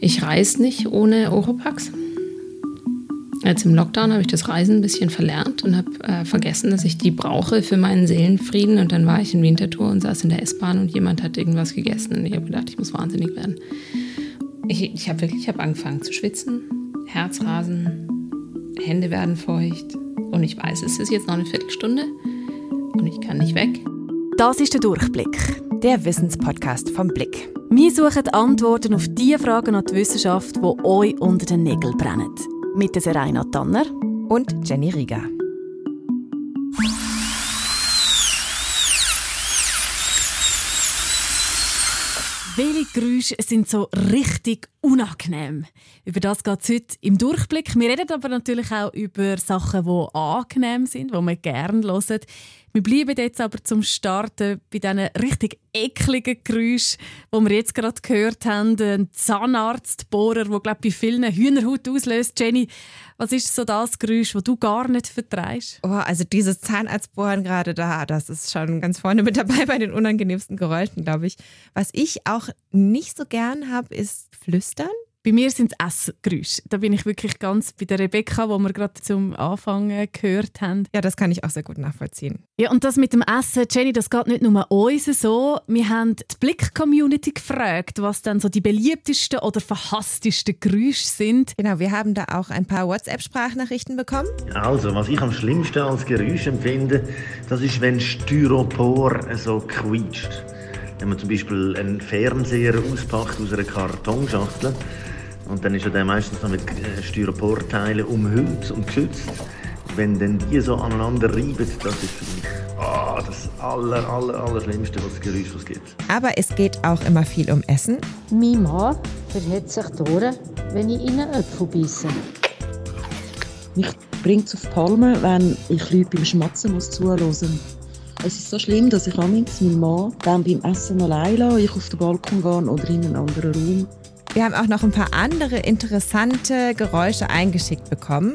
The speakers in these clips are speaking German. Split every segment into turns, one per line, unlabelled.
Ich reise nicht ohne Oropax. Jetzt im Lockdown habe ich das Reisen ein bisschen verlernt und habe äh, vergessen, dass ich die brauche für meinen Seelenfrieden. Und dann war ich in Winterthur und saß in der S-Bahn und jemand hat irgendwas gegessen. Und ich habe gedacht, ich muss wahnsinnig werden. Ich, ich habe wirklich ich hab angefangen zu schwitzen, Herzrasen, Hände werden feucht. Und ich weiß, es ist jetzt noch eine Viertelstunde und ich kann nicht weg.
Das ist der Durchblick, der Wissenspodcast vom Blick. Wir suchen Antworten auf die Fragen an die Wissenschaft, die euch unter den Nägeln brennen. Mit der Serena Tanner
und Jenny Rieger.
Welche Geräusche sind so richtig unangenehm? Über das geht es heute im Durchblick. Wir reden aber natürlich auch über Sachen, die angenehm sind, die wir gerne hören. Wir bleiben jetzt aber zum Starten bei diesen richtig ekligen Geräuschen, die wir jetzt gerade gehört haben. Ein Zahnarztbohrer, der glaube bei vielen Hühnerhaut auslöst. Jenny, was ist so das Geräusch, das du gar nicht vertreibst?
Oh, also dieses Zahnarztbohren gerade da, das ist schon ganz vorne mit dabei bei den unangenehmsten Geräuschen, glaube ich. Was ich auch nicht so gern habe, ist Flüstern.
Bei mir sind es Essgeräusche. Da bin ich wirklich ganz bei der Rebecca, wo wir gerade zum Anfang gehört haben.
Ja, das kann ich auch sehr gut nachvollziehen.
Ja, und das mit dem Essen, Jenny, das geht nicht nur uns so. Wir haben die Blick-Community gefragt, was dann so die beliebtesten oder verhasstesten Geräusche sind.
Genau, wir haben da auch ein paar WhatsApp-Sprachnachrichten bekommen.
Also, was ich am schlimmsten als Geräusch empfinde, das ist, wenn Styropor so quietscht. Wenn man zum Beispiel einen Fernseher auspackt aus einer Kartonschachtel, und dann ist er dann meistens noch mit äh, Styroporteilen umhüllt und geschützt. Wenn dann die so aneinander reiben, das ist für mich oh, das aller, aller, aller Schlimmste, was Geräusch was gibt.
Aber es geht auch immer viel um Essen.
Mein Mann verhält sich durch, wenn ich ihnen Äpfel beiße.
Mich bringt es auf die Palme, wenn ich Leute beim Schmatzen muss zuhören muss. Es ist so schlimm, dass ich amigs meinen Mann dann beim Essen allein lasse, ich auf den Balkon gehe oder in einen anderen Raum.
Wir haben auch noch ein paar andere interessante Geräusche eingeschickt bekommen.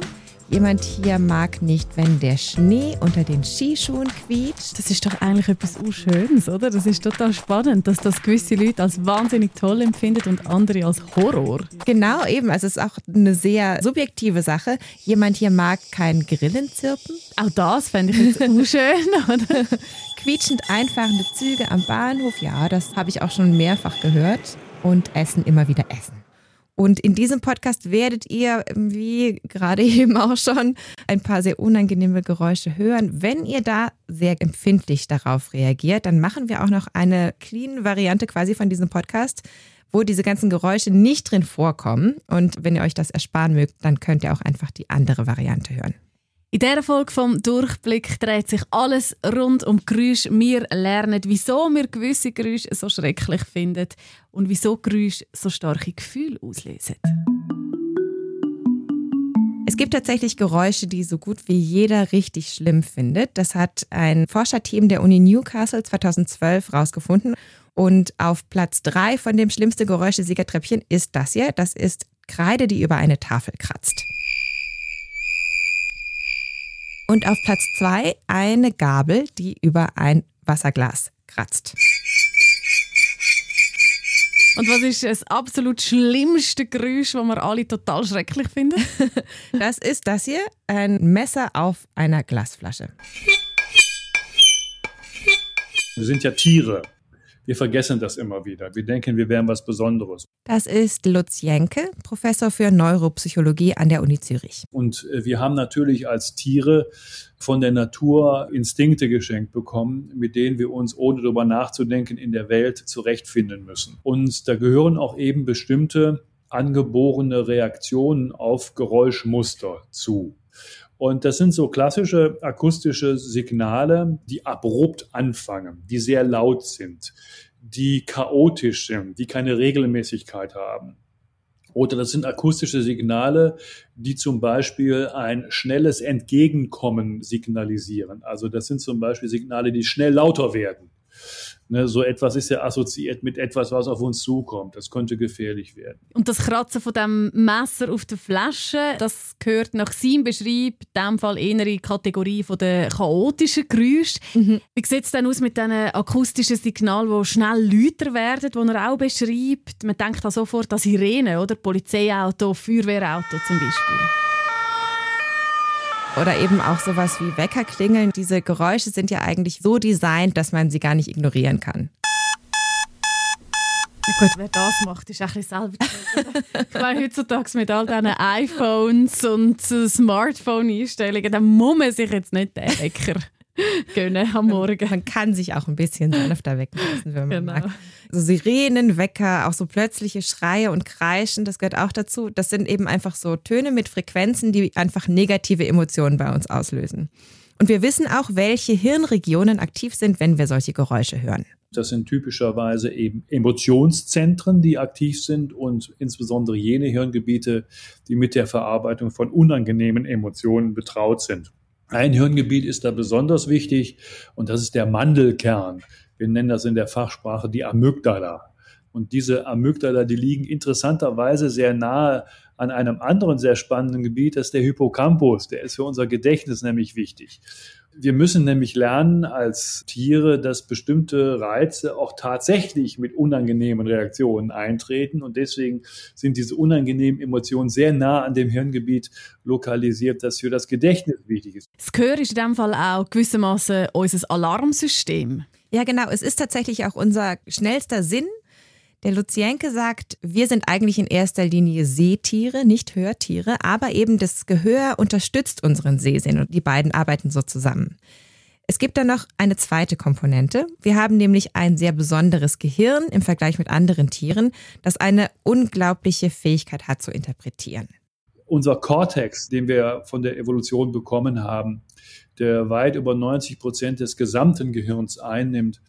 Jemand hier mag nicht, wenn der Schnee unter den Skischuhen quietscht.
Das ist doch eigentlich etwas Schönes, oder? Das ist total spannend, dass das gewisse Leute als wahnsinnig toll empfinden und andere als Horror.
Genau, eben. Also es ist auch eine sehr subjektive Sache. Jemand hier mag kein Grillenzirpen.
Auch das fände ich jetzt unschön, oder?
Quietschend einfahrende Züge am Bahnhof, ja, das habe ich auch schon mehrfach gehört und Essen immer wieder essen. Und in diesem Podcast werdet ihr, wie gerade eben auch schon, ein paar sehr unangenehme Geräusche hören. Wenn ihr da sehr empfindlich darauf reagiert, dann machen wir auch noch eine clean Variante quasi von diesem Podcast, wo diese ganzen Geräusche nicht drin vorkommen. Und wenn ihr euch das ersparen mögt, dann könnt ihr auch einfach die andere Variante hören.
In dieser Folge vom Durchblick dreht sich alles rund um Geräusche. Wir lernen, wieso wir gewisse Geräusche so schrecklich finden und wieso Geräusche so starke Gefühle auslösen.
Es gibt tatsächlich Geräusche, die so gut wie jeder richtig schlimm findet. Das hat ein Forscherteam der Uni Newcastle 2012 herausgefunden. Und auf Platz drei von dem schlimmsten Geräuschesiegertreppchen ist das hier. Das ist Kreide, die über eine Tafel kratzt. Und auf Platz zwei eine Gabel, die über ein Wasserglas kratzt.
Und was ist das absolut schlimmste Geräusch, das wir alle total schrecklich finden?
Das ist das hier, ein Messer auf einer Glasflasche.
Wir sind ja Tiere. Wir vergessen das immer wieder. Wir denken, wir wären was Besonderes.
Das ist Lutz Jenke, Professor für Neuropsychologie an der Uni Zürich.
Und äh, wir haben natürlich als Tiere von der Natur Instinkte geschenkt bekommen, mit denen wir uns, ohne darüber nachzudenken, in der Welt zurechtfinden müssen. Und da gehören auch eben bestimmte angeborene Reaktionen auf Geräuschmuster zu. Und das sind so klassische akustische Signale, die abrupt anfangen, die sehr laut sind, die chaotisch sind, die keine Regelmäßigkeit haben. Oder das sind akustische Signale, die zum Beispiel ein schnelles Entgegenkommen signalisieren. Also das sind zum Beispiel Signale, die schnell lauter werden. Ne, so etwas ist ja assoziiert mit etwas, was auf uns zukommt. Das könnte gefährlich werden.
Und das Kratzen von dem Messer auf der Flasche, das gehört nach seinem Beschreib, in diesem Fall eher in die Kategorie von der chaotischen Geräusche. Mhm. Wie sieht es denn aus mit diesen akustischen Signalen, die schnell lauter werden, die er auch beschreibt? Man denkt da sofort an Sirenen, oder? Polizeiauto, Feuerwehrauto zum Beispiel.
Oder eben auch sowas wie Weckerklingeln. Diese Geräusche sind ja eigentlich so designt, dass man sie gar nicht ignorieren kann.
Ja gut, wer das macht, ist ein bisschen selber Ich meine, heutzutage mit all diesen iPhones und Smartphone-Einstellungen, dann muss man sich jetzt nicht den Wecker gönnen am Morgen.
Man kann sich auch ein bisschen sanfter wecken lassen, wenn man genau. mag. So Sirenen, Wecker, auch so plötzliche Schreie und Kreischen, das gehört auch dazu. Das sind eben einfach so Töne mit Frequenzen, die einfach negative Emotionen bei uns auslösen. Und wir wissen auch, welche Hirnregionen aktiv sind, wenn wir solche Geräusche hören.
Das sind typischerweise eben Emotionszentren, die aktiv sind und insbesondere jene Hirngebiete, die mit der Verarbeitung von unangenehmen Emotionen betraut sind. Ein Hirngebiet ist da besonders wichtig und das ist der Mandelkern. Wir nennen das in der Fachsprache die Amygdala. Und diese Amygdala, die liegen interessanterweise sehr nahe an einem anderen sehr spannenden Gebiet, das ist der Hippocampus. Der ist für unser Gedächtnis nämlich wichtig. Wir müssen nämlich lernen als Tiere, dass bestimmte Reize auch tatsächlich mit unangenehmen Reaktionen eintreten. Und deswegen sind diese unangenehmen Emotionen sehr nah an dem Hirngebiet lokalisiert, das für das Gedächtnis wichtig ist.
Das Gehör ist in diesem Fall auch gewissermaßen unser Alarmsystem.
Ja, genau. Es ist tatsächlich auch unser schnellster Sinn, der Luzienke sagt, wir sind eigentlich in erster Linie Sehtiere, nicht Hörtiere, aber eben das Gehör unterstützt unseren Sehsinn und die beiden arbeiten so zusammen. Es gibt dann noch eine zweite Komponente. Wir haben nämlich ein sehr besonderes Gehirn im Vergleich mit anderen Tieren, das eine unglaubliche Fähigkeit hat zu interpretieren.
Unser Cortex, den wir von der Evolution bekommen haben, der weit über 90 Prozent des gesamten Gehirns einnimmt,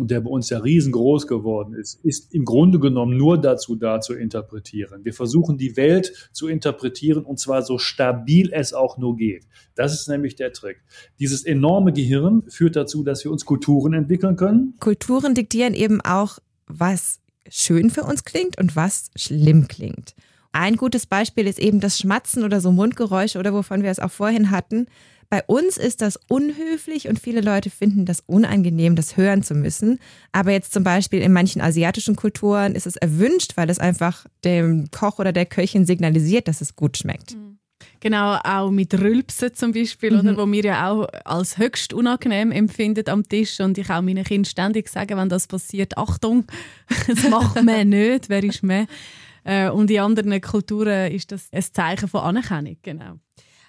und der bei uns ja riesengroß geworden ist, ist im Grunde genommen nur dazu da zu interpretieren. Wir versuchen die Welt zu interpretieren und zwar so stabil es auch nur geht. Das ist nämlich der Trick. Dieses enorme Gehirn führt dazu, dass wir uns Kulturen entwickeln können.
Kulturen diktieren eben auch, was schön für uns klingt und was schlimm klingt. Ein gutes Beispiel ist eben das Schmatzen oder so Mundgeräusche oder wovon wir es auch vorhin hatten. Bei uns ist das unhöflich und viele Leute finden das unangenehm, das hören zu müssen. Aber jetzt zum Beispiel in manchen asiatischen Kulturen ist es erwünscht, weil es einfach dem Koch oder der Köchin signalisiert, dass es gut schmeckt.
Mhm. Genau, auch mit Rülpsen zum Beispiel, mhm. oder, wo wir ja auch als höchst unangenehm empfinden am Tisch und ich auch meinen Kindern ständig sage, wenn das passiert, Achtung, das macht man nicht, wer ist man? Äh, und in anderen Kulturen ist das ein Zeichen von Anerkennung, genau.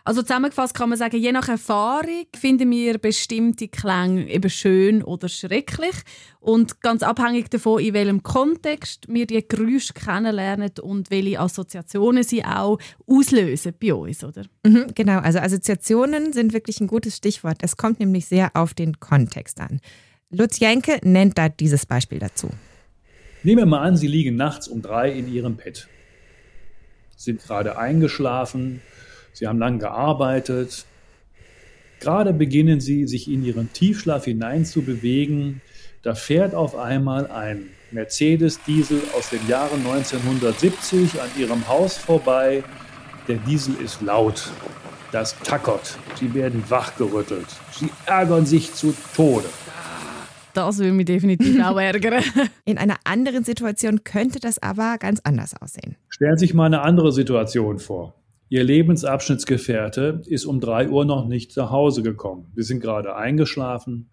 Also zusammengefasst kann man sagen, je nach Erfahrung finden wir bestimmte Klänge eben schön oder schrecklich und ganz abhängig davon, in welchem Kontext wir die Geräusche kennenlernen und welche Assoziationen sie auch auslösen bei uns, oder?
Mhm, genau, also Assoziationen sind wirklich ein gutes Stichwort. Es kommt nämlich sehr auf den Kontext an. Lutz Jenke nennt da dieses Beispiel dazu.
Nehmen wir mal an, Sie liegen nachts um drei in Ihrem Bett, sind gerade eingeschlafen, Sie haben lang gearbeitet. Gerade beginnen Sie, sich in Ihren Tiefschlaf hineinzubewegen. Da fährt auf einmal ein Mercedes-Diesel aus den Jahren 1970 an Ihrem Haus vorbei. Der Diesel ist laut. Das tackert. Sie werden wachgerüttelt. Sie ärgern sich zu Tode.
Das würde mich definitiv auch ärgern.
In einer anderen Situation könnte das aber ganz anders aussehen.
Stellen Sie sich mal eine andere Situation vor. Ihr Lebensabschnittsgefährte ist um drei Uhr noch nicht nach Hause gekommen. Wir sind gerade eingeschlafen.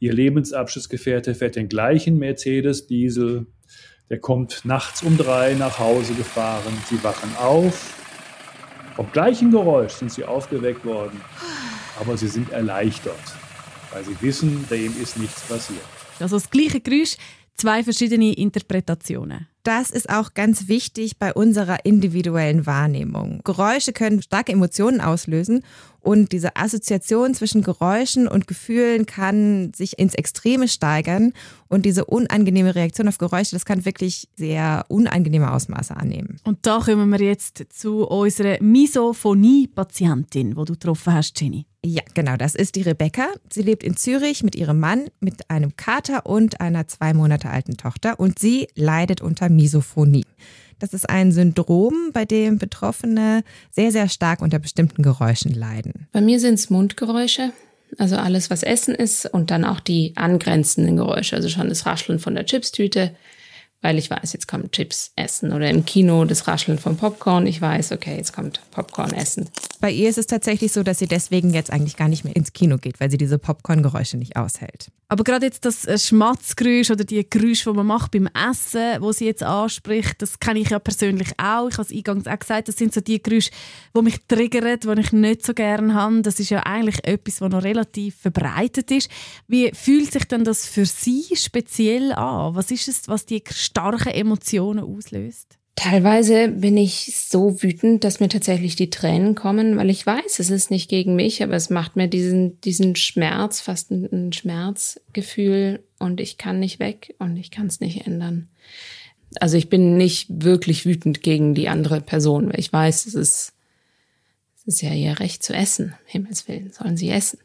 Ihr Lebensabschnittsgefährte fährt den gleichen Mercedes-Diesel. Der kommt nachts um drei nach Hause gefahren. Sie wachen auf. Vom gleichen Geräusch sind sie aufgeweckt worden. Aber sie sind erleichtert, weil sie wissen, dem ist nichts passiert.
Also das gleiche Geräusch, zwei verschiedene Interpretationen
das ist auch ganz wichtig bei unserer individuellen Wahrnehmung. Geräusche können starke Emotionen auslösen und diese Assoziation zwischen Geräuschen und Gefühlen kann sich ins Extreme steigern und diese unangenehme Reaktion auf Geräusche, das kann wirklich sehr unangenehme Ausmaße annehmen.
Und da kommen wir jetzt zu unserer Misophonie-Patientin, die du getroffen hast, Jenny.
Ja, genau, das ist die Rebecca. Sie lebt in Zürich mit ihrem Mann, mit einem Kater und einer zwei Monate alten Tochter und sie leidet unter Misophonie. Das ist ein Syndrom, bei dem Betroffene sehr, sehr stark unter bestimmten Geräuschen leiden.
Bei mir sind es Mundgeräusche, also alles, was Essen ist und dann auch die angrenzenden Geräusche, also schon das Rascheln von der Chipstüte, weil ich weiß, jetzt kommt Chips essen oder im Kino das Rascheln von Popcorn. Ich weiß, okay, jetzt kommt Popcorn essen.
Bei ihr ist es tatsächlich so, dass sie deswegen jetzt eigentlich gar nicht mehr ins Kino geht, weil sie diese Popcorn-Geräusche nicht aushält.
Aber gerade jetzt das äh, Schmatzgeräusch oder die Geräusche, die man macht beim Essen, wo sie jetzt anspricht, das kenne ich ja persönlich auch. Ich habe es eingangs auch gesagt, das sind so die Geräusche, die mich triggern, die ich nicht so gerne habe. Das ist ja eigentlich etwas, was noch relativ verbreitet ist. Wie fühlt sich denn das für Sie speziell an? Was ist es, was die starken Emotionen auslöst?
Teilweise bin ich so wütend, dass mir tatsächlich die Tränen kommen, weil ich weiß, es ist nicht gegen mich, aber es macht mir diesen, diesen Schmerz, fast ein, Schmerzgefühl und ich kann nicht weg und ich kann es nicht ändern. Also ich bin nicht wirklich wütend gegen die andere Person, weil ich weiß, es ist, es ist ja ihr Recht zu essen. Himmels Willen, sollen sie essen.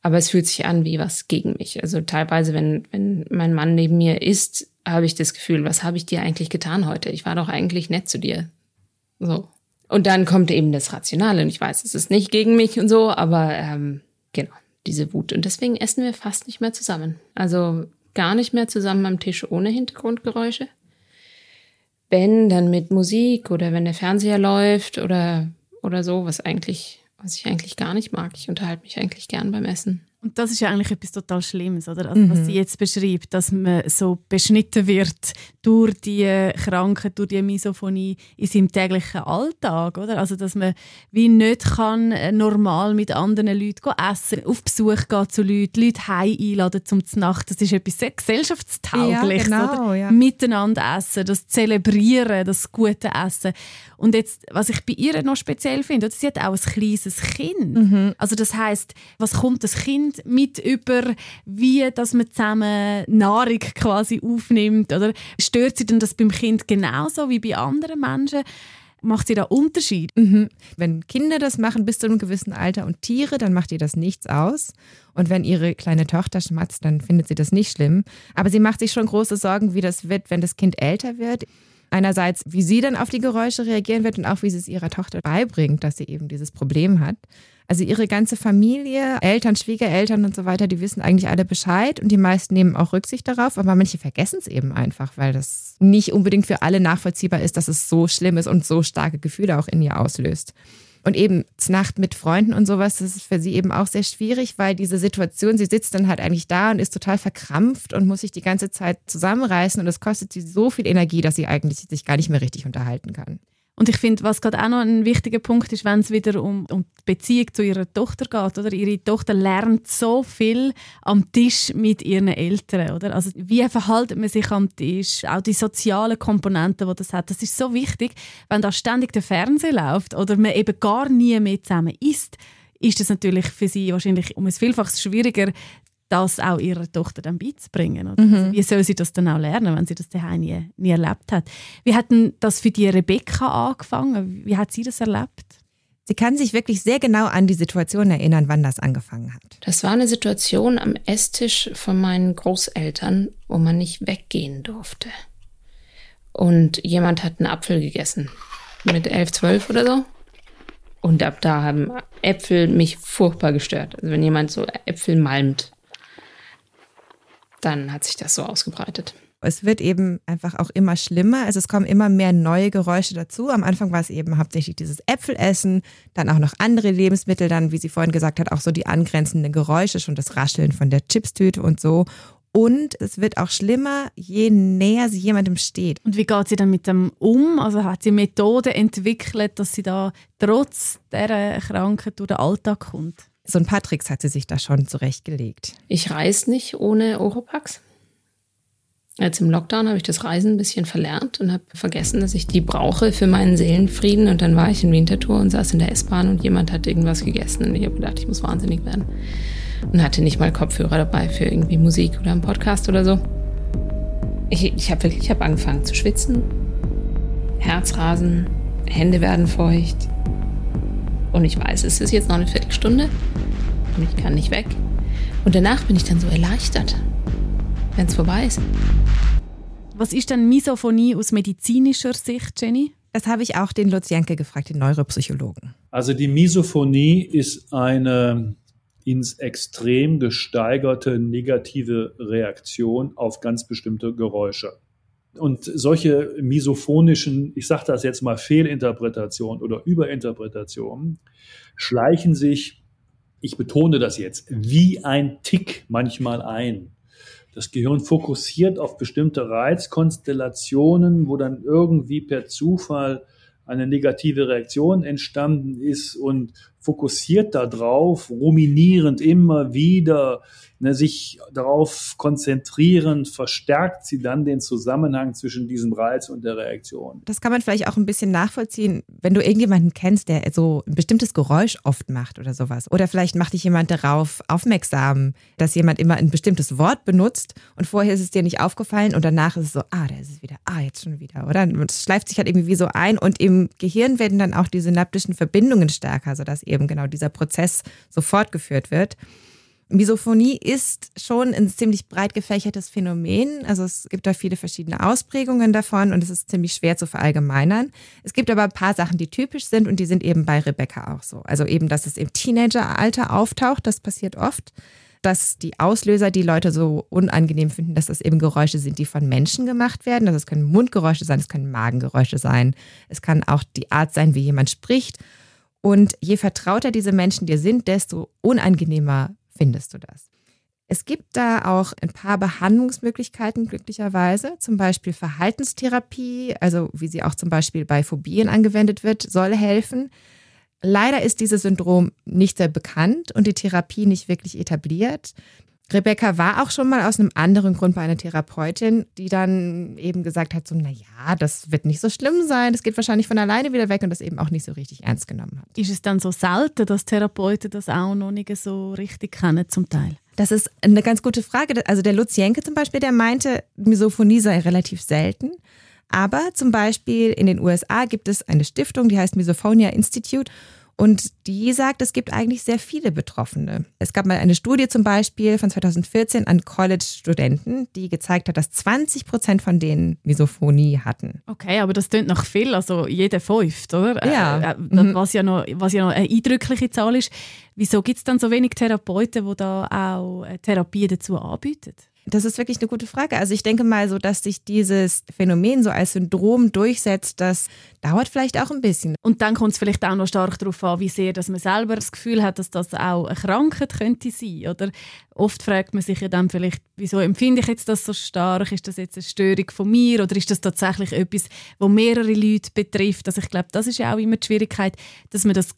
Aber es fühlt sich an wie was gegen mich. Also teilweise, wenn, wenn mein Mann neben mir isst, habe ich das Gefühl, was habe ich dir eigentlich getan heute? Ich war doch eigentlich nett zu dir. So. Und dann kommt eben das Rationale und ich weiß, es ist nicht gegen mich und so, aber ähm, genau, diese Wut. Und deswegen essen wir fast nicht mehr zusammen. Also gar nicht mehr zusammen am Tisch ohne Hintergrundgeräusche. Wenn, dann mit Musik oder wenn der Fernseher läuft oder, oder so, was eigentlich, was ich eigentlich gar nicht mag. Ich unterhalte mich eigentlich gern beim Essen.
Und das ist ja eigentlich etwas total Schlimmes, oder? Also, was mhm. sie jetzt beschreibt, dass man so beschnitten wird durch die Krankheit, durch die Misophonie in seinem täglichen Alltag, oder? Also, dass man wie nicht kann äh, normal mit anderen Leuten essen, auf Besuch gehen zu Leuten, Leute heim einladen zum Nacht. Das ist etwas sehr gesellschaftstaugliches, ja, genau, oder? Ja. Miteinander essen, das Zelebrieren, das gute Essen. Und jetzt, was ich bei ihr noch speziell finde, sie hat auch ein kleines Kind. Mhm. Also das heißt, was kommt das Kind mit über, wie dass man zusammen Nahrung quasi aufnimmt, oder stört sie denn das beim Kind genauso wie bei anderen Menschen? Macht sie da Unterschied?
Mhm. Wenn Kinder das machen bis zu einem gewissen Alter und Tiere, dann macht ihr das nichts aus. Und wenn ihre kleine Tochter schmatzt, dann findet sie das nicht schlimm. Aber sie macht sich schon große Sorgen, wie das wird, wenn das Kind älter wird. Einerseits, wie sie dann auf die Geräusche reagieren wird und auch, wie sie es ihrer Tochter beibringt, dass sie eben dieses Problem hat. Also ihre ganze Familie, Eltern, Schwiegereltern und so weiter, die wissen eigentlich alle Bescheid und die meisten nehmen auch Rücksicht darauf, aber manche vergessen es eben einfach, weil das nicht unbedingt für alle nachvollziehbar ist, dass es so schlimm ist und so starke Gefühle auch in ihr auslöst. Und eben Nacht mit Freunden und sowas, das ist für sie eben auch sehr schwierig, weil diese Situation, sie sitzt dann halt eigentlich da und ist total verkrampft und muss sich die ganze Zeit zusammenreißen und es kostet sie so viel Energie, dass sie eigentlich sich gar nicht mehr richtig unterhalten kann.
Und ich finde, was gerade auch noch ein wichtiger Punkt ist, wenn es wieder um, um die Beziehung zu ihrer Tochter geht, oder? Ihre Tochter lernt so viel am Tisch mit ihren Eltern, oder? Also wie verhält man sich am Tisch? Auch die sozialen Komponenten, die das hat, das ist so wichtig. Wenn da ständig der Fernseher läuft oder man eben gar nie mehr zusammen isst, ist das natürlich für sie wahrscheinlich um ein Vielfaches schwieriger, das auch ihrer Tochter dann beizubringen. Oder? Mhm. Also wie soll sie das dann auch lernen, wenn sie das daheim nie, nie erlebt hat? Wie hat denn das für die Rebecca angefangen? Wie hat sie das erlebt?
Sie kann sich wirklich sehr genau an die Situation erinnern, wann das angefangen hat.
Das war eine Situation am Esstisch von meinen Großeltern, wo man nicht weggehen durfte. Und jemand hat einen Apfel gegessen. Mit elf, zwölf oder so. Und ab da haben Äpfel mich furchtbar gestört. Also wenn jemand so Äpfel malmt, dann hat sich das so ausgebreitet.
Es wird eben einfach auch immer schlimmer. Also es kommen immer mehr neue Geräusche dazu. Am Anfang war es eben hauptsächlich dieses Äpfelessen, dann auch noch andere Lebensmittel, dann, wie sie vorhin gesagt hat, auch so die angrenzenden Geräusche, schon das Rascheln von der Chipstüte und so. Und es wird auch schlimmer, je näher sie jemandem steht.
Und wie geht sie dann mit dem um? Also hat sie Methoden entwickelt, dass sie da trotz dieser Krankheit durch den Alltag kommt?
So ein paar Tricks hat sie sich da schon zurechtgelegt.
Ich reise nicht ohne Oropax. Jetzt im Lockdown habe ich das Reisen ein bisschen verlernt und habe vergessen, dass ich die brauche für meinen Seelenfrieden. Und dann war ich in Winterthur und saß in der S-Bahn und jemand hat irgendwas gegessen. Und ich habe gedacht, ich muss wahnsinnig werden. Und hatte nicht mal Kopfhörer dabei für irgendwie Musik oder einen Podcast oder so. Ich, ich habe wirklich ich hab angefangen zu schwitzen. Herzrasen, Hände werden feucht. Und ich weiß, es ist jetzt noch eine Viertelstunde und ich kann nicht weg. Und danach bin ich dann so erleichtert, wenn es vorbei ist.
Was ist denn Misophonie aus medizinischer Sicht, Jenny?
Das habe ich auch den Lutz Janke gefragt, den Neuropsychologen.
Also die Misophonie ist eine ins Extrem gesteigerte negative Reaktion auf ganz bestimmte Geräusche. Und solche misophonischen, ich sage das jetzt mal, Fehlinterpretationen oder Überinterpretationen schleichen sich, ich betone das jetzt, wie ein Tick manchmal ein. Das Gehirn fokussiert auf bestimmte Reizkonstellationen, wo dann irgendwie per Zufall eine negative Reaktion entstanden ist und fokussiert darauf, ruminierend immer wieder, ne, sich darauf konzentrierend, verstärkt sie dann den Zusammenhang zwischen diesem Reiz und der Reaktion.
Das kann man vielleicht auch ein bisschen nachvollziehen, wenn du irgendjemanden kennst, der so ein bestimmtes Geräusch oft macht oder sowas. Oder vielleicht macht dich jemand darauf aufmerksam, dass jemand immer ein bestimmtes Wort benutzt und vorher ist es dir nicht aufgefallen und danach ist es so, ah, da ist es wieder, ah, jetzt schon wieder, oder? Und es schleift sich halt irgendwie so ein und im Gehirn werden dann auch die synaptischen Verbindungen stärker, sodass eben genau dieser Prozess so fortgeführt wird. Misophonie ist schon ein ziemlich breit gefächertes Phänomen. Also es gibt da viele verschiedene Ausprägungen davon und es ist ziemlich schwer zu verallgemeinern. Es gibt aber ein paar Sachen, die typisch sind und die sind eben bei Rebecca auch so. Also eben, dass es im Teenageralter auftaucht, das passiert oft. Dass die Auslöser, die Leute so unangenehm finden, dass das eben Geräusche sind, die von Menschen gemacht werden. Also es können Mundgeräusche sein, es können Magengeräusche sein. Es kann auch die Art sein, wie jemand spricht. Und je vertrauter diese Menschen dir sind, desto unangenehmer findest du das. Es gibt da auch ein paar Behandlungsmöglichkeiten, glücklicherweise. Zum Beispiel Verhaltenstherapie, also wie sie auch zum Beispiel bei Phobien angewendet wird, soll helfen. Leider ist dieses Syndrom nicht sehr bekannt und die Therapie nicht wirklich etabliert. Rebecca war auch schon mal aus einem anderen Grund bei einer Therapeutin, die dann eben gesagt hat, so, naja, das wird nicht so schlimm sein, das geht wahrscheinlich von alleine wieder weg und das eben auch nicht so richtig ernst genommen hat.
Ist es dann so selten, dass Therapeuten das auch noch nicht so richtig kennen zum Teil?
Das ist eine ganz gute Frage. Also der Lutz Jenke zum Beispiel, der meinte, Misophonie sei relativ selten. Aber zum Beispiel in den USA gibt es eine Stiftung, die heißt Misophonia Institute und die sagt, es gibt eigentlich sehr viele Betroffene. Es gab mal eine Studie zum Beispiel von 2014 an College-Studenten, die gezeigt hat, dass 20 Prozent von denen Misophonie hatten.
Okay, aber das klingt noch viel, also jeder fünft, oder?
Ja.
Äh, äh, mhm. was, ja noch, was ja noch eine eindrückliche Zahl ist. Wieso gibt es dann so wenig Therapeuten, die da auch Therapie dazu anbieten?
Das ist wirklich eine gute Frage. Also ich denke mal so, dass sich dieses Phänomen so als Syndrom durchsetzt, das dauert vielleicht auch ein bisschen.
Und dann kommt es vielleicht auch noch stark darauf an, wie sehr dass man selber das Gefühl hat, dass das auch eine Krankheit könnte sein. Oder oft fragt man sich ja dann vielleicht, wieso empfinde ich jetzt das so stark? Ist das jetzt eine Störung von mir oder ist das tatsächlich etwas, wo mehrere Leute betrifft? Also ich glaube, das ist ja auch immer die Schwierigkeit, dass man das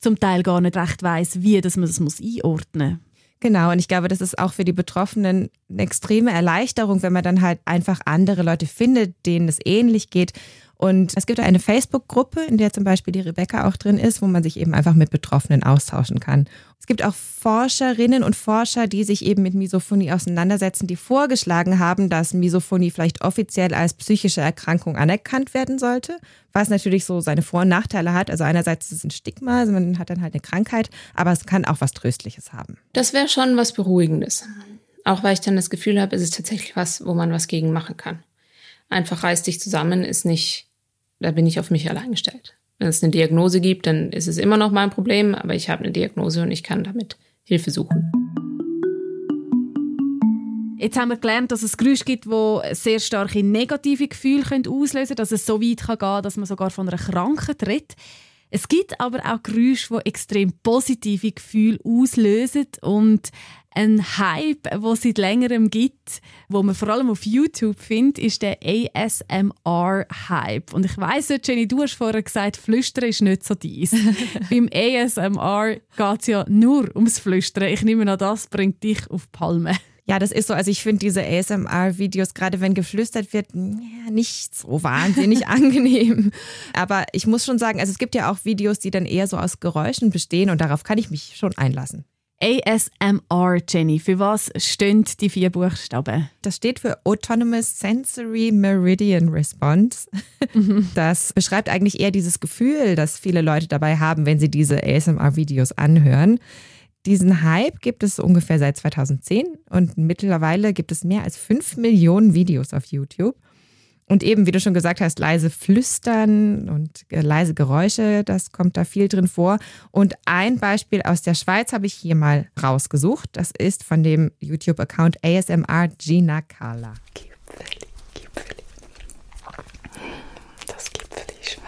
zum Teil gar nicht recht weiß, wie dass man das muss einordnen muss.
Genau, und ich glaube, das ist auch für die Betroffenen eine extreme Erleichterung, wenn man dann halt einfach andere Leute findet, denen es ähnlich geht und es gibt eine Facebook-Gruppe, in der zum Beispiel die Rebecca auch drin ist, wo man sich eben einfach mit Betroffenen austauschen kann. Es gibt auch Forscherinnen und Forscher, die sich eben mit Misophonie auseinandersetzen, die vorgeschlagen haben, dass Misophonie vielleicht offiziell als psychische Erkrankung anerkannt werden sollte, was natürlich so seine Vor- und Nachteile hat. Also einerseits ist es ein Stigma, also man hat dann halt eine Krankheit, aber es kann auch was Tröstliches haben.
Das wäre schon was Beruhigendes. Auch weil ich dann das Gefühl habe, es ist tatsächlich was, wo man was gegen machen kann. Einfach reiß dich zusammen ist nicht da bin ich auf mich allein gestellt. Wenn es eine Diagnose gibt, dann ist es immer noch mein Problem, aber ich habe eine Diagnose und ich kann damit Hilfe suchen.
Jetzt haben wir gelernt, dass es Geräusche gibt, die sehr starke negative Gefühle auslösen können, dass es so weit kann gehen dass man sogar von einer Krankheit redet. Es gibt aber auch Geräusche, die extrem positive Gefühle auslösen und ein Hype, wo es seit längerem gibt, wo man vor allem auf YouTube findet, ist der ASMR-Hype. Und ich weiss Jenny, du hast vorher gesagt, Flüstern ist nicht so dies. Beim ASMR geht es ja nur ums Flüstern. Ich nehme an, das bringt dich auf Palme.
Ja, das ist so. Also ich finde diese ASMR-Videos, gerade wenn geflüstert wird, nicht so wahnsinnig angenehm. Aber ich muss schon sagen, also es gibt ja auch Videos, die dann eher so aus Geräuschen bestehen und darauf kann ich mich schon einlassen.
ASMR, Jenny. Für was stehen die vier Buchstaben?
Das steht für Autonomous Sensory Meridian Response. Das beschreibt eigentlich eher dieses Gefühl, das viele Leute dabei haben, wenn sie diese ASMR-Videos anhören. Diesen Hype gibt es ungefähr seit 2010 und mittlerweile gibt es mehr als 5 Millionen Videos auf YouTube. Und eben, wie du schon gesagt hast, leise Flüstern und äh, leise Geräusche, das kommt da viel drin vor. Und ein Beispiel aus der Schweiz habe ich hier mal rausgesucht. Das ist von dem YouTube-Account ASMR Gina Kala. Gipfeli, Gipfeli.
Das Gipfeli-Schwein.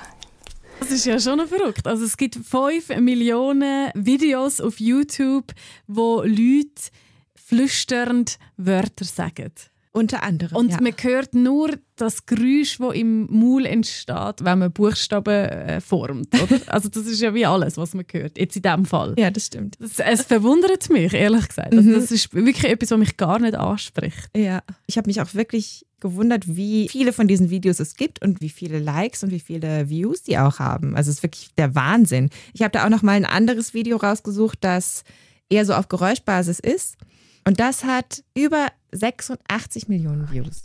Das ist ja schon verrückt. Also es gibt 5 Millionen Videos auf YouTube, wo Leute flüsternd Wörter sagen.
Unter anderem.
Und
ja.
man hört nur das Geräusch, das im Maul entsteht, wenn man Buchstaben äh, formt. Oder? also das ist ja wie alles, was man hört. Jetzt in diesem Fall.
Ja, das stimmt.
Das, es verwundert mich, ehrlich gesagt. Also mhm. das ist wirklich etwas, was mich gar nicht anspricht.
Ja, ich habe mich auch wirklich gewundert, wie viele von diesen Videos es gibt und wie viele Likes und wie viele Views die auch haben. Also es ist wirklich der Wahnsinn. Ich habe da auch noch mal ein anderes Video rausgesucht, das eher so auf Geräuschbasis ist. Und das hat über 86 Millionen Views.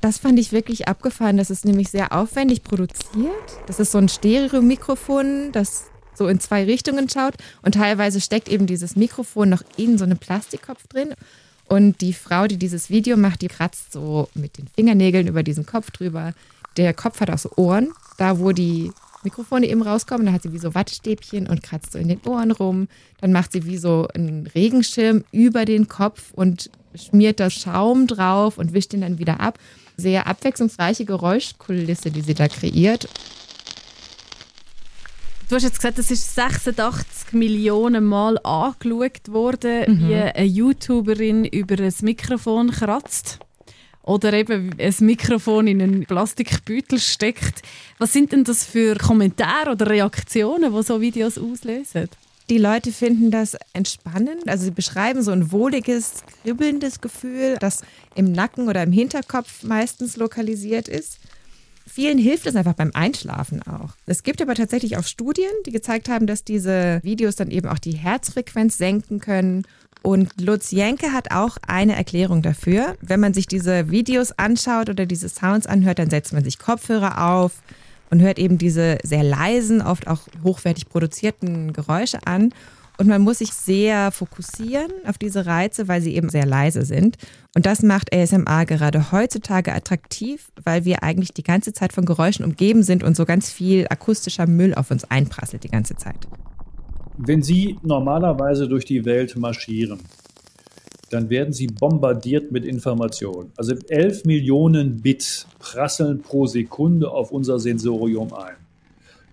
Das fand ich wirklich abgefahren. Das ist nämlich sehr aufwendig produziert. Das ist so ein Stereo-Mikrofon, das so in zwei Richtungen schaut. Und teilweise steckt eben dieses Mikrofon noch in so einem Plastikkopf drin. Und die Frau, die dieses Video macht, die kratzt so mit den Fingernägeln über diesen Kopf drüber. Der Kopf hat auch so Ohren, da wo die Mikrofone eben rauskommen. Dann hat sie wie so Wattstäbchen und kratzt so in den Ohren rum. Dann macht sie wie so einen Regenschirm über den Kopf und schmiert da Schaum drauf und wischt ihn dann wieder ab. Sehr abwechslungsreiche Geräuschkulisse, die sie da kreiert.
Du hast jetzt gesagt, das ist 86 Millionen Mal angeschaut worden, mhm. wie eine YouTuberin über ein Mikrofon kratzt oder eben ein Mikrofon in einen Plastikbeutel steckt. Was sind denn das für Kommentare oder Reaktionen, die so Videos auslösen?
Die Leute finden das entspannend. Also sie beschreiben so ein wohliges, kribbelndes Gefühl, das im Nacken oder im Hinterkopf meistens lokalisiert ist. Vielen hilft es einfach beim Einschlafen auch. Es gibt aber tatsächlich auch Studien, die gezeigt haben, dass diese Videos dann eben auch die Herzfrequenz senken können und Lutz Jenke hat auch eine Erklärung dafür. Wenn man sich diese Videos anschaut oder diese Sounds anhört, dann setzt man sich Kopfhörer auf und hört eben diese sehr leisen, oft auch hochwertig produzierten Geräusche an. Und man muss sich sehr fokussieren auf diese Reize, weil sie eben sehr leise sind. Und das macht ASMR gerade heutzutage attraktiv, weil wir eigentlich die ganze Zeit von Geräuschen umgeben sind und so ganz viel akustischer Müll auf uns einprasselt die ganze Zeit.
Wenn Sie normalerweise durch die Welt marschieren, dann werden Sie bombardiert mit Informationen. Also 11 Millionen Bit prasseln pro Sekunde auf unser Sensorium ein.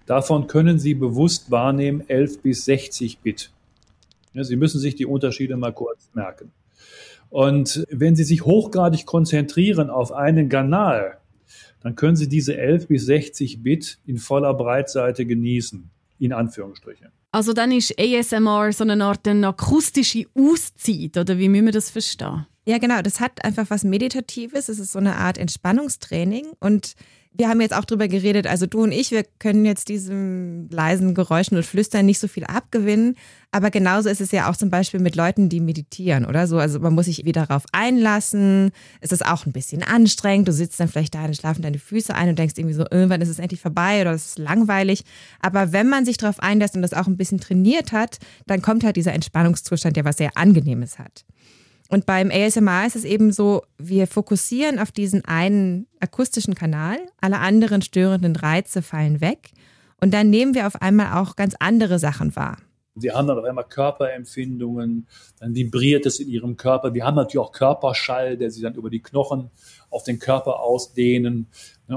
Davon können Sie bewusst wahrnehmen 11 bis 60 Bit. Ja, Sie müssen sich die Unterschiede mal kurz merken. Und wenn Sie sich hochgradig konzentrieren auf einen Kanal, dann können Sie diese 11 bis 60 Bit in voller Breitseite genießen, in Anführungsstrichen.
Also dann ist ASMR so eine Art eine akustische Auszeit, oder wie müssen wir das verstehen?
Ja, genau. Das hat einfach was Meditatives. Es ist so eine Art Entspannungstraining. Und wir haben jetzt auch drüber geredet, also du und ich, wir können jetzt diesem leisen Geräuschen und Flüstern nicht so viel abgewinnen. Aber genauso ist es ja auch zum Beispiel mit Leuten, die meditieren oder so. Also man muss sich wieder darauf einlassen. Es ist auch ein bisschen anstrengend. Du sitzt dann vielleicht da, dann schlafen deine Füße ein und denkst irgendwie so, irgendwann ist es endlich vorbei oder es ist langweilig. Aber wenn man sich darauf einlässt und das auch ein bisschen trainiert hat, dann kommt halt dieser Entspannungszustand, der was sehr Angenehmes hat. Und beim ASMR ist es eben so, wir fokussieren auf diesen einen akustischen Kanal, alle anderen störenden Reize fallen weg und dann nehmen wir auf einmal auch ganz andere Sachen wahr.
Sie haben dann auf einmal Körperempfindungen, dann vibriert es in ihrem Körper. Wir haben natürlich auch Körperschall, der sie dann über die Knochen auf den Körper ausdehnen.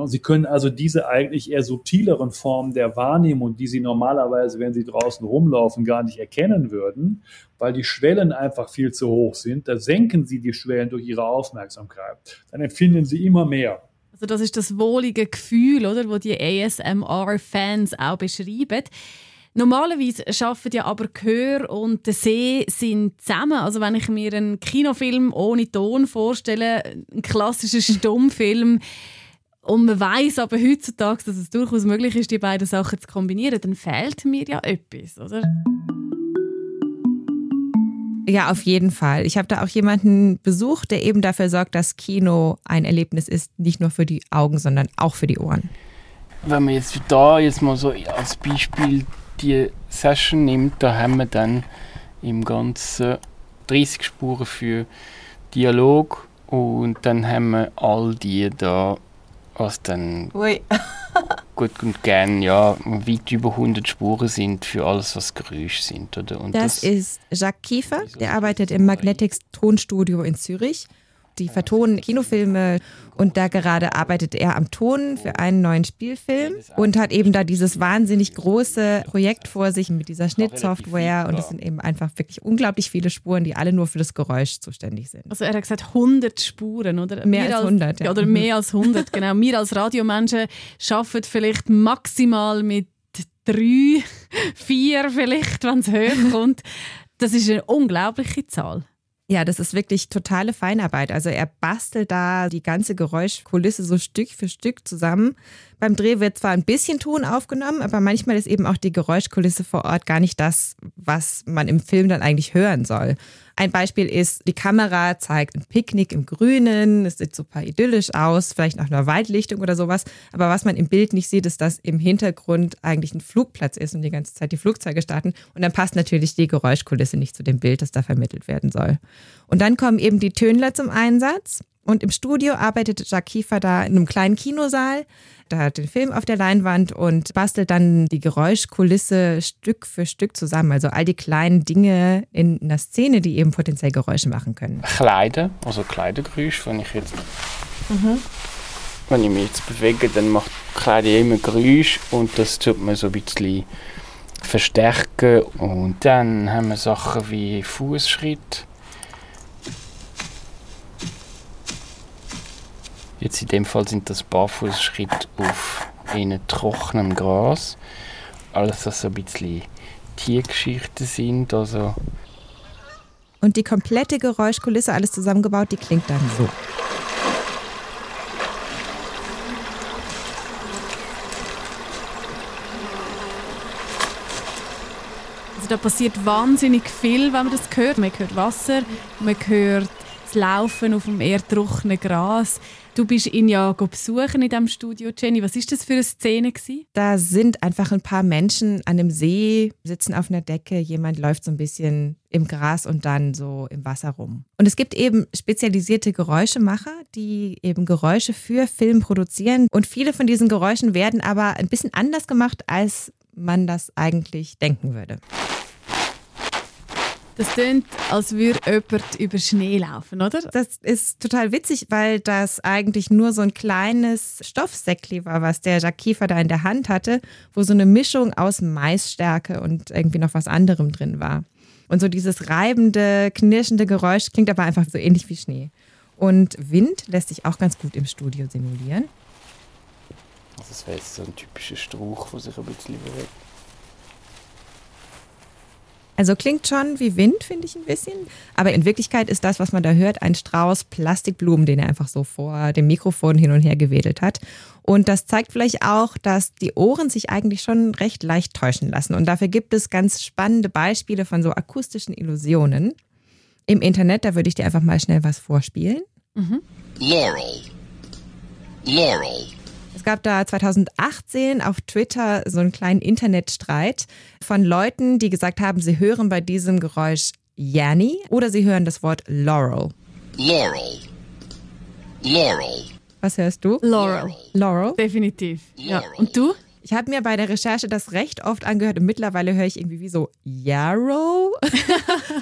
Sie können also diese eigentlich eher subtileren Formen der Wahrnehmung, die Sie normalerweise, wenn Sie draußen rumlaufen, gar nicht erkennen würden, weil die Schwellen einfach viel zu hoch sind. Da senken Sie die Schwellen durch Ihre Aufmerksamkeit. Dann empfinden Sie immer mehr.
Also das ist das wohlige Gefühl, oder, wo die ASMR-Fans auch beschreiben. Normalerweise arbeiten ja aber Gehör und der See sind zusammen. Also wenn ich mir einen Kinofilm ohne Ton vorstelle, einen klassischen Stummfilm, und man weiß aber heutzutage, dass es durchaus möglich ist, die beiden Sachen zu kombinieren, dann fehlt mir ja etwas, oder?
Ja, auf jeden Fall. Ich habe da auch jemanden besucht, der eben dafür sorgt, dass Kino ein Erlebnis ist, nicht nur für die Augen, sondern auch für die Ohren.
Wenn man jetzt da jetzt mal so als Beispiel die Session nimmt, da haben wir dann im Ganzen 30 Spuren für Dialog und dann haben wir all die da, was dann
Ui.
gut und gern ja weit über 100 Spuren sind für alles, was Geräusche sind. Oder? Und
Das ist Jacques Kiefer, der arbeitet im Magnetics Tonstudio in Zürich. Die vertonen Kinofilme und da gerade arbeitet er am Ton für einen neuen Spielfilm und hat eben da dieses wahnsinnig große Projekt vor sich mit dieser Schnittsoftware und es sind eben einfach wirklich unglaublich viele Spuren, die alle nur für das Geräusch zuständig sind.
Also er hat gesagt 100 Spuren, oder?
Mehr als 100, ja.
Oder mehr als 100, genau. Wir als Radiomenschen arbeiten vielleicht maximal mit drei, vier vielleicht, wenn es hochkommt. Das ist eine unglaubliche Zahl.
Ja, das ist wirklich totale Feinarbeit. Also er bastelt da die ganze Geräuschkulisse so Stück für Stück zusammen. Beim Dreh wird zwar ein bisschen Ton aufgenommen, aber manchmal ist eben auch die Geräuschkulisse vor Ort gar nicht das, was man im Film dann eigentlich hören soll. Ein Beispiel ist, die Kamera zeigt ein Picknick im Grünen, es sieht super idyllisch aus, vielleicht nach einer Waldlichtung oder sowas. Aber was man im Bild nicht sieht, ist, dass im Hintergrund eigentlich ein Flugplatz ist und die ganze Zeit die Flugzeuge starten. Und dann passt natürlich die Geräuschkulisse nicht zu dem Bild, das da vermittelt werden soll. Und dann kommen eben die Tönler zum Einsatz. Und im Studio arbeitet Jacques Kiefer da in einem kleinen Kinosaal. Da hat den Film auf der Leinwand und bastelt dann die Geräuschkulisse Stück für Stück zusammen. Also all die kleinen Dinge in einer Szene, die eben potenziell Geräusche machen können.
Kleider, also Kleidergeräusche, wenn ich jetzt wenn ich mich jetzt bewege, dann macht Kleider immer Geräusche und das tut man so ein bisschen verstärken und dann haben wir Sachen wie Fußschritt. Jetzt in dem Fall sind das Barfußschritt auf in trockenem Gras. Alles, was so ein bisschen Tiergeschichten sind, also
Und die komplette Geräuschkulisse, alles zusammengebaut, die klingt dann so.
Also da passiert wahnsinnig viel, wenn man das hört. Man hört Wasser, man hört Laufen auf dem erdtrockenen Gras. Du bist ihn ja besuchen in diesem Studio, Jenny. Was ist das für eine Szene? Gewesen?
Da sind einfach ein paar Menschen an einem See, sitzen auf einer Decke, jemand läuft so ein bisschen im Gras und dann so im Wasser rum. Und es gibt eben spezialisierte Geräuschemacher, die eben Geräusche für Film produzieren. Und viele von diesen Geräuschen werden aber ein bisschen anders gemacht, als man das eigentlich denken würde.
Das klingt, als würde jemand über Schnee laufen, oder?
Das ist total witzig, weil das eigentlich nur so ein kleines Stoffsäckli war, was der Jacques Kiefer da in der Hand hatte, wo so eine Mischung aus Maisstärke und irgendwie noch was anderem drin war. Und so dieses reibende, knirschende Geräusch klingt aber einfach so ähnlich wie Schnee. Und Wind lässt sich auch ganz gut im Studio simulieren.
Also das wäre jetzt so ein typischer Strauch, der sich ein bisschen bewegt.
Also klingt schon wie Wind, finde ich ein bisschen. Aber in Wirklichkeit ist das, was man da hört, ein Strauß Plastikblumen, den er einfach so vor dem Mikrofon hin und her gewedelt hat. Und das zeigt vielleicht auch, dass die Ohren sich eigentlich schon recht leicht täuschen lassen. Und dafür gibt es ganz spannende Beispiele von so akustischen Illusionen. Im Internet, da würde ich dir einfach mal schnell was vorspielen.
Laurel. Laurel.
Es gab da 2018 auf Twitter so einen kleinen Internetstreit von Leuten, die gesagt haben, sie hören bei diesem Geräusch Yanni oder sie hören das Wort Laurel.
Laurel. Laurel.
Was hörst du?
Laurel.
Laurel.
Definitiv. Ja. Und du?
Ich habe mir bei der Recherche das recht oft angehört und mittlerweile höre ich irgendwie wie so Yarrow.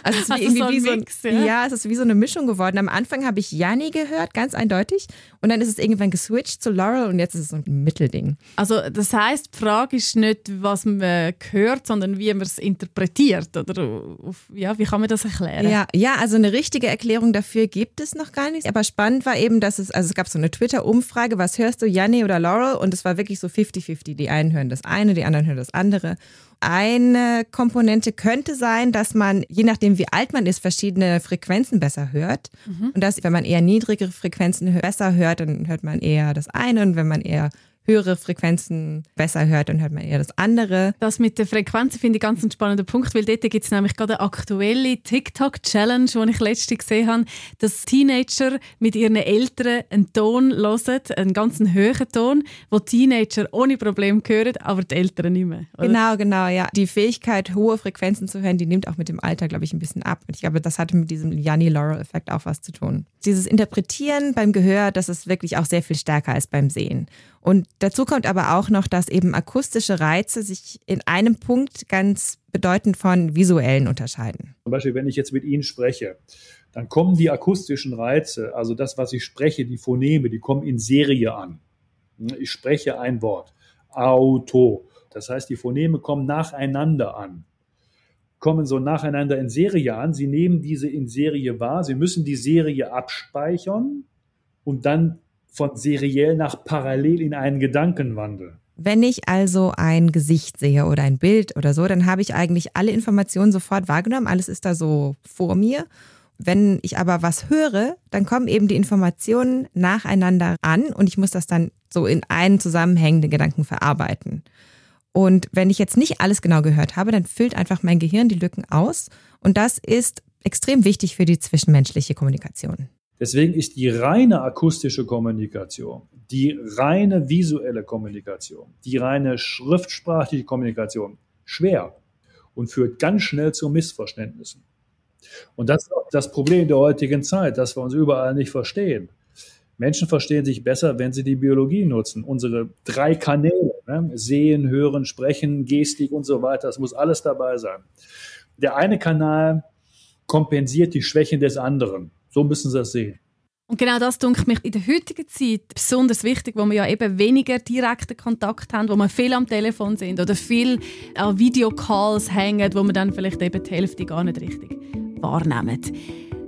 Also es ist wie irgendwie
so
wie so ein,
Mix, ja?
ja, es ist wie so eine Mischung geworden. Am Anfang habe ich Yanni gehört, ganz eindeutig, und dann ist es irgendwann geswitcht zu Laurel und jetzt ist es so ein Mittelding.
Also das heißt, die Frage ist nicht, was man hört, sondern wie man es interpretiert. Oder auf, ja, wie kann man das erklären?
Ja, ja, also eine richtige Erklärung dafür gibt es noch gar nicht. Aber spannend war eben, dass es, also es gab so eine Twitter-Umfrage, was hörst du, Yanni oder Laurel? Und es war wirklich so 50-50. Die einen hören das eine, die anderen hören das andere. Eine Komponente könnte sein, dass man, je nachdem wie alt man ist, verschiedene Frequenzen besser hört. Und dass, wenn man eher niedrigere Frequenzen besser hört, dann hört man eher das eine. Und wenn man eher höhere Frequenzen besser hört, dann hört man eher das andere.
Das mit den Frequenzen finde ich ganz einen spannenden Punkt, weil dort gibt es nämlich gerade eine aktuelle TikTok-Challenge, die ich letztens gesehen habe, dass Teenager mit ihren Eltern einen Ton hören, einen ganz hohen Ton, wo Teenager ohne Problem hören, aber die Eltern nicht mehr. oder?
Genau, genau, ja. Die Fähigkeit, hohe Frequenzen zu hören, die nimmt auch mit dem Alter, glaube ich, ein bisschen ab. Und ich glaube, das hatte mit diesem Yanni-Laurel-Effekt auch was zu tun. Dieses Interpretieren beim Gehör, das ist wirklich auch sehr viel stärker als beim Sehen. Und dazu kommt aber auch noch, dass eben akustische Reize sich in einem Punkt ganz bedeutend von visuellen unterscheiden.
Zum Beispiel, wenn ich jetzt mit Ihnen spreche, dann kommen die akustischen Reize, also das, was ich spreche, die Phoneme, die kommen in Serie an. Ich spreche ein Wort. Auto. Das heißt, die Phoneme kommen nacheinander an. Kommen so nacheinander in Serie an. Sie nehmen diese in Serie wahr. Sie müssen die Serie abspeichern und dann von seriell nach parallel in einen Gedanken wandeln.
Wenn ich also ein Gesicht sehe oder ein Bild oder so, dann habe ich eigentlich alle Informationen sofort wahrgenommen. Alles ist da so vor mir. Wenn ich aber was höre, dann kommen eben die Informationen nacheinander an und ich muss das dann so in einen zusammenhängenden Gedanken verarbeiten. Und wenn ich jetzt nicht alles genau gehört habe, dann füllt einfach mein Gehirn die Lücken aus. Und das ist extrem wichtig für die zwischenmenschliche Kommunikation.
Deswegen ist die reine akustische Kommunikation, die reine visuelle Kommunikation, die reine schriftsprachliche Kommunikation schwer und führt ganz schnell zu Missverständnissen. Und das ist auch das Problem der heutigen Zeit, dass wir uns überall nicht verstehen. Menschen verstehen sich besser, wenn sie die Biologie nutzen. Unsere drei Kanäle, ne? sehen, hören, sprechen, Gestik und so weiter, das muss alles dabei sein. Der eine Kanal kompensiert die Schwächen des anderen. So müssen Sie das sehen.
Und genau das denke mich in der heutigen Zeit besonders wichtig, wo wir ja eben weniger direkten Kontakt haben, wo wir viel am Telefon sind oder viel an Videocalls hängen, wo wir dann vielleicht eben die Hälfte gar nicht richtig wahrnehmen.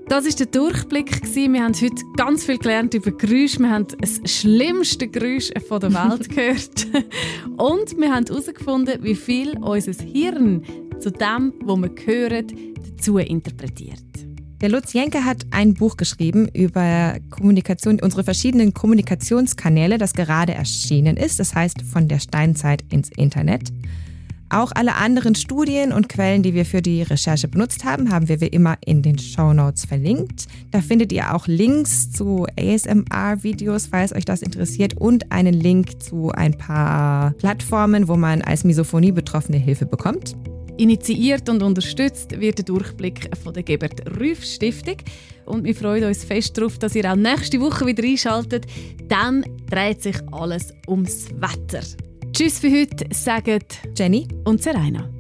Das ist der Durchblick. Wir haben heute ganz viel gelernt über Geräusche. Wir haben das schlimmste Geräusch von der Welt gehört. Und wir haben herausgefunden, wie viel unser Hirn zu dem, was wir hören, dazu interpretiert.
Der Lutz Jenke hat ein Buch geschrieben über Kommunikation, unsere verschiedenen Kommunikationskanäle, das gerade erschienen ist. Das heißt von der Steinzeit ins Internet. Auch alle anderen Studien und Quellen, die wir für die Recherche benutzt haben, haben wir wie immer in den Show Notes verlinkt. Da findet ihr auch Links zu ASMR-Videos, falls euch das interessiert, und einen Link zu ein paar Plattformen, wo man als Misophonie-Betroffene Hilfe bekommt.
Initiiert und unterstützt wird der Durchblick von der Gebert Rüff Stiftung. Und wir freuen uns fest darauf, dass ihr auch nächste Woche wieder einschaltet. Dann dreht sich alles ums Wetter. Tschüss für heute, sagen
Jenny
und Serena.